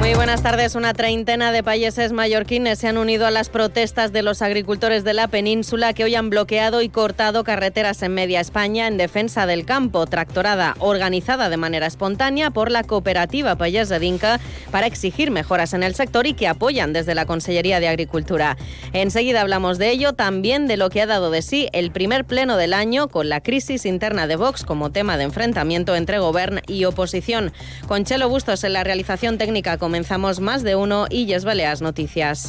Muy buenas tardes. Una treintena de países mallorquines se han unido a las protestas de los agricultores de la península que hoy han bloqueado y cortado carreteras en media España en defensa del campo, tractorada organizada de manera espontánea por la cooperativa Payés de Dinca para exigir mejoras en el sector y que apoyan desde la Consellería de Agricultura. Enseguida hablamos de ello, también de lo que ha dado de sí el primer pleno del año con la crisis interna de Vox como tema de enfrentamiento entre gobierno y oposición. Con Chelo Bustos en la realización técnica con comenzamos más de uno y Yes Baleas Noticias.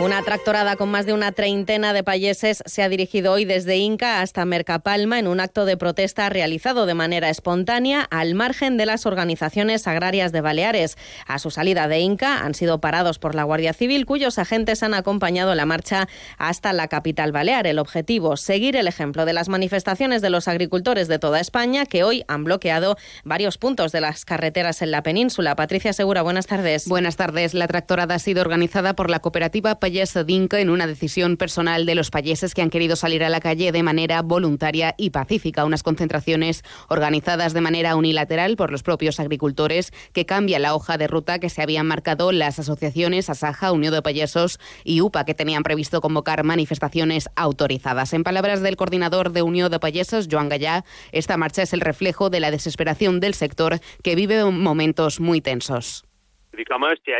Una tractorada con más de una treintena de payeses se ha dirigido hoy desde Inca hasta Mercapalma en un acto de protesta realizado de manera espontánea al margen de las organizaciones agrarias de Baleares. A su salida de Inca han sido parados por la Guardia Civil, cuyos agentes han acompañado la marcha hasta la capital balear. El objetivo, seguir el ejemplo de las manifestaciones de los agricultores de toda España que hoy han bloqueado varios puntos de las carreteras en la península. Patricia Segura, buenas tardes. Buenas tardes. La tractorada ha sido organizada por la cooperativa Payés Dinka en una decisión personal de los payeses que han querido salir a la calle de manera voluntaria y pacífica. Unas concentraciones organizadas de manera unilateral por los propios agricultores que cambian la hoja de ruta que se habían marcado las asociaciones Asaja, Unión de Payesos y UPA que tenían previsto convocar manifestaciones autorizadas. En palabras del coordinador de Unión de Payesos, Joan Gallá, esta marcha es el reflejo de la desesperación del sector que vive momentos muy tensos. que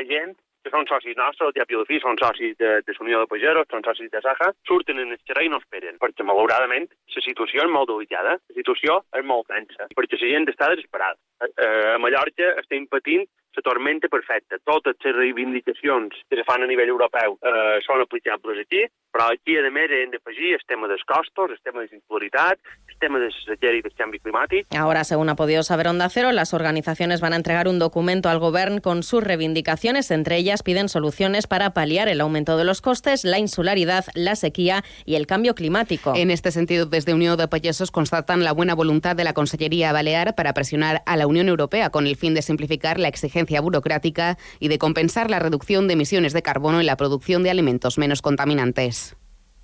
són socis nostres, el Tiapi fi, són socis de, de l'Unió de Pageros, són socis de Saja, surten en el xerrar i no esperen, perquè malauradament la situació és molt delicada, la situació és molt tensa, perquè la gent està desesperada. Eh, a Mallorca estem patint la tormenta perfecta. Totes les reivindicacions que se fan a nivell europeu eh, són aplicables aquí, però aquí, a més, hem d'afegir el tema dels costos, el tema de la insularitat, el tema de sequera i del canvi climàtic. Ahora, según ha podido saber Onda Cero, las organizaciones van a entregar un documento al Gobierno con sus reivindicaciones. Entre ellas piden soluciones para paliar el aumento de los costes, la insularidad, la sequía y el cambio climático. En este sentido, desde Unión de Payesos constatan la buena voluntad de la Consellería Balear para presionar a la Unión Europea con el fin de simplificar la exigencia burocrática y de compensar la reducción de emisiones de carbono en la producción de alimentos menos contaminantes.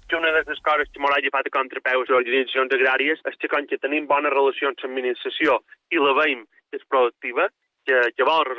Que una de les coses que m'ha agafat a contrapeus a organitzacions agràries és que com que tenim bones relacions amb l'administració i la que és productiva,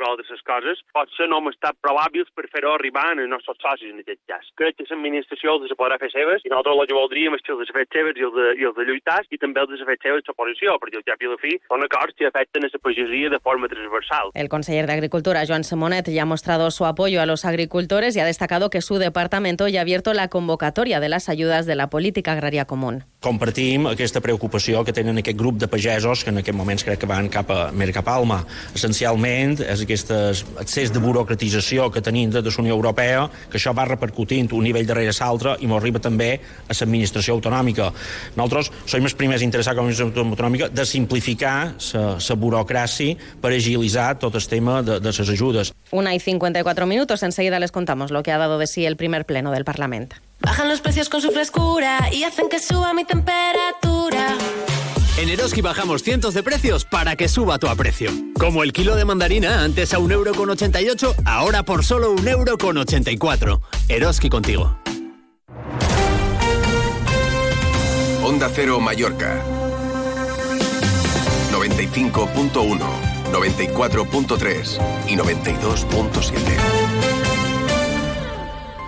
resoldre les coses, potser no hem estat probables per fer-ho arribar als nostres socis en aquest cas. Crec que l'administració els podrà fer seves i nosaltres que voldríem és que els fet seves i els de, i els de lluitar i també els fet seves l'oposició, perquè al cap i la fi són acords que afecten a la pagesia de forma transversal. El conseller de Agricultura, Joan Simonet, ya ha mostrado su apoyo a los agricultores y ha destacado que su departamento ya ha abierto la convocatoria de las ayudas de la política agraria común. Compartim aquesta preocupació que tenen aquest grup de pagesos que en aquest moments crec que van cap a Mercapalma. Essencialment és aquest excés de burocratització que tenim de la Unió Europea, que això va repercutint un nivell darrere l'altre i m'arriba també a l'administració autonòmica. Nosaltres som els primers interessats com a administració autonòmica de simplificar la burocràcia per agilitzar tot el tema de, de les ajudes. Una y 54 minutos, enseguida les contamos lo que ha dado de sí el primer pleno del Parlamento. Bajan los precios con su frescura y hacen que suba mi temperatura. En Eroski bajamos cientos de precios para que suba tu aprecio. Como el kilo de mandarina, antes a 1,88€, ahora por solo 1,84€. Eroski contigo. Onda Cero Mallorca. 95.1, 94.3 y 92.7.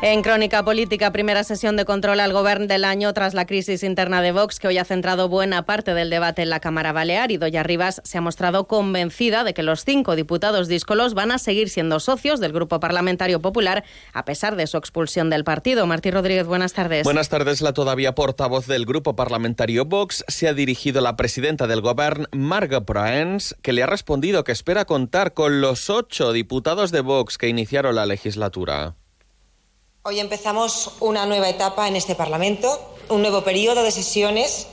En Crónica Política, primera sesión de control al gobierno del año tras la crisis interna de Vox, que hoy ha centrado buena parte del debate en la Cámara Balear. Y Doña Rivas se ha mostrado convencida de que los cinco diputados díscolos van a seguir siendo socios del Grupo Parlamentario Popular, a pesar de su expulsión del partido. Martí Rodríguez, buenas tardes. Buenas tardes. La todavía portavoz del Grupo Parlamentario Vox se ha dirigido a la presidenta del gobierno, Marga Proens, que le ha respondido que espera contar con los ocho diputados de Vox que iniciaron la legislatura. Hoy empezamos una nueva etapa en este Parlamento, un nuevo periodo de sesiones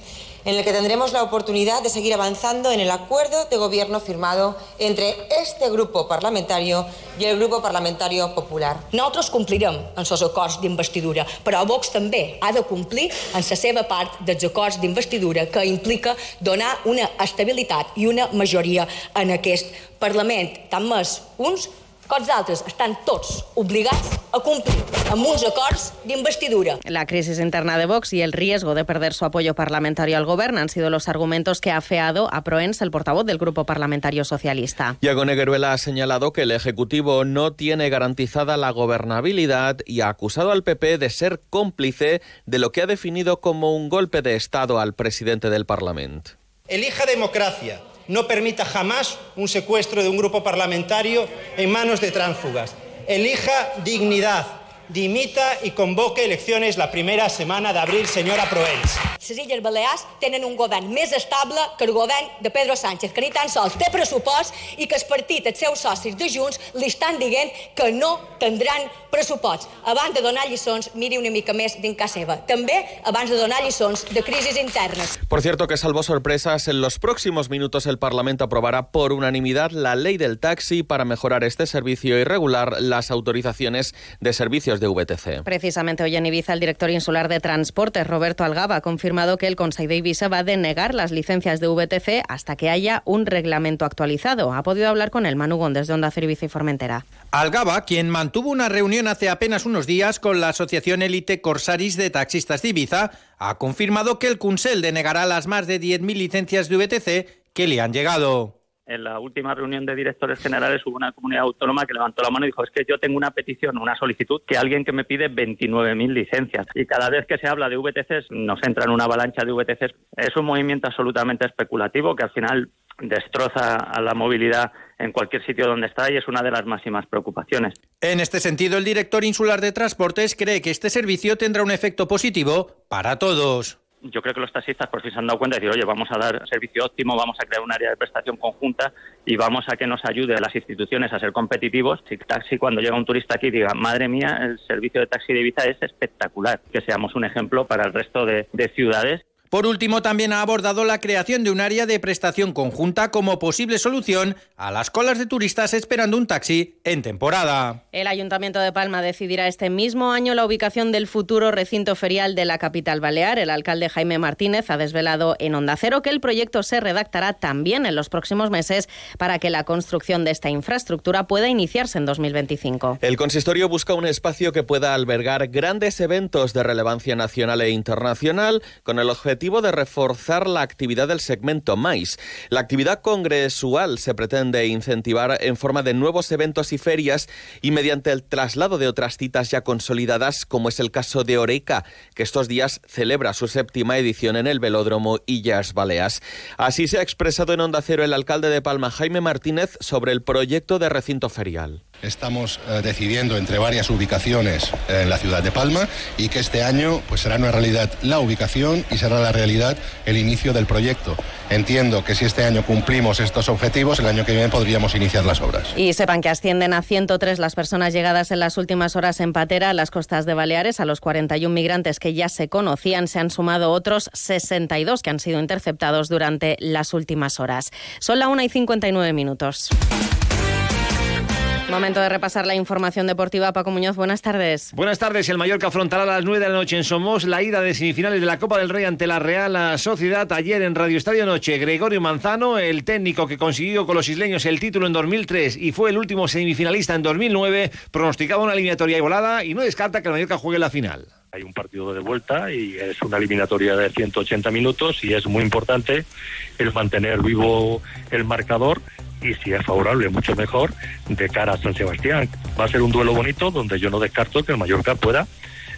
en el que tendremos la oportunidad de seguir avanzando en el acuerdo de gobierno firmado entre este grupo parlamentario i el grup parlamentari popular. Nosaltres complirem els acords d'investidura, però Vox també ha de complir en la seva part dels acords d'investidura que implica donar una estabilitat i una majoria en aquest Parlament, tant més uns que els están todos obligados a cumplir amb uns acords d'investidura. La crisis interna de Vox y el riesgo de perder su apoyo parlamentario al gobierno han sido los argumentos que ha afeado a Proens, el portavoz del Grupo Parlamentario Socialista. Iago Negueruela ha señalado que el Ejecutivo no tiene garantizada la gobernabilidad y ha acusado al PP de ser cómplice de lo que ha definido como un golpe de Estado al presidente del Parlamento. Elija democracia, no permita jamás un secuestro de un grupo parlamentario en manos de tránsfugas. Elija dignidad, dimita i convoque eleccions la primera setmana d'abril, senyora Proens. Les Illes Balears tenen un govern més estable que el govern de Pedro Sánchez, que ni tan sols té pressupost i que el partit, els seus socis de Junts, li estan dient que no tindran pressupost. Abans de donar lliçons, miri una mica més dins casa seva. També abans de donar lliçons de crisis internes. Por cierto, que salvo sorpresas, en los próximos minutos el Parlamento aprobará por unanimidad la ley del taxi para mejorar este servicio y regular las autorizaciones de servicios de VTC. Precisamente hoy en Ibiza, el director insular de Transportes, Roberto Algaba, ha confirmado que el Consejo de Ibiza va a denegar las licencias de VTC hasta que haya un reglamento actualizado. Ha podido hablar con el Manu Gómez de Onda Cero Ibiza y Formentera. Algaba, quien mantuvo una reunión hace apenas unos días con la Asociación Elite Corsaris de Taxistas de Ibiza, ha confirmado que el Kunsel denegará las más de 10.000 licencias de VTC que le han llegado en la última reunión de directores generales hubo una comunidad autónoma que levantó la mano y dijo, es que yo tengo una petición, una solicitud, que alguien que me pide 29.000 licencias. Y cada vez que se habla de VTCs, nos entra en una avalancha de VTCs. Es un movimiento absolutamente especulativo que al final destroza a la movilidad en cualquier sitio donde está y es una de las máximas preocupaciones. En este sentido, el director insular de Transportes cree que este servicio tendrá un efecto positivo para todos yo creo que los taxistas por fin se han dado cuenta de decir, oye, vamos a dar servicio óptimo, vamos a crear un área de prestación conjunta y vamos a que nos ayude a las instituciones a ser competitivos. Si taxi, cuando llega un turista aquí, diga, madre mía, el servicio de taxi de Ibiza es espectacular, que seamos un ejemplo para el resto de, de ciudades. Por último, también ha abordado la creación de un área de prestación conjunta como posible solución a las colas de turistas esperando un taxi en temporada. El Ayuntamiento de Palma decidirá este mismo año la ubicación del futuro recinto ferial de la capital balear. El alcalde Jaime Martínez ha desvelado en Onda Cero que el proyecto se redactará también en los próximos meses para que la construcción de esta infraestructura pueda iniciarse en 2025. El consistorio busca un espacio que pueda albergar grandes eventos de relevancia nacional e internacional con el objetivo de reforzar la actividad del segmento MAIS. La actividad congresual se pretende incentivar en forma de nuevos eventos y ferias y mediante el traslado de otras citas ya consolidadas, como es el caso de Oreca, que estos días celebra su séptima edición en el Velódromo Illas Baleas. Así se ha expresado en Onda Cero el alcalde de Palma, Jaime Martínez, sobre el proyecto de recinto ferial. Estamos eh, decidiendo entre varias ubicaciones en la ciudad de Palma y que este año pues será una realidad la ubicación y será la realidad el inicio del proyecto. Entiendo que si este año cumplimos estos objetivos, el año que viene podríamos iniciar las obras. Y sepan que ascienden a 103 las personas llegadas en las últimas horas en Patera, a las costas de Baleares. A los 41 migrantes que ya se conocían se han sumado otros 62 que han sido interceptados durante las últimas horas. Son la 1 y 59 minutos. Momento de repasar la información deportiva. Paco Muñoz, buenas tardes. Buenas tardes. El Mallorca afrontará a las 9 de la noche en Somos la ida de semifinales de la Copa del Rey ante la Real Sociedad. Ayer en Radio Estadio Noche, Gregorio Manzano, el técnico que consiguió con los isleños el título en 2003 y fue el último semifinalista en 2009, pronosticaba una eliminatoria igualada y no descarta que el Mallorca juegue la final. Hay un partido de vuelta y es una eliminatoria de 180 minutos y es muy importante el mantener vivo el marcador y si es favorable, mucho mejor de cara a San Sebastián. Va a ser un duelo bonito donde yo no descarto que el Mallorca pueda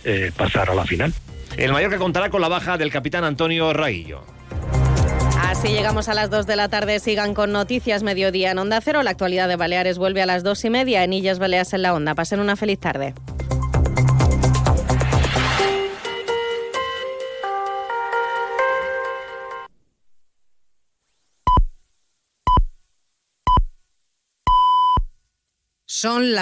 eh, pasar a la final. El Mallorca contará con la baja del capitán Antonio Raillo. Así llegamos a las 2 de la tarde. Sigan con Noticias Mediodía en Onda Cero. La actualidad de Baleares vuelve a las 2 y media en Illas Baleas en la Onda. Pasen una feliz tarde. Son las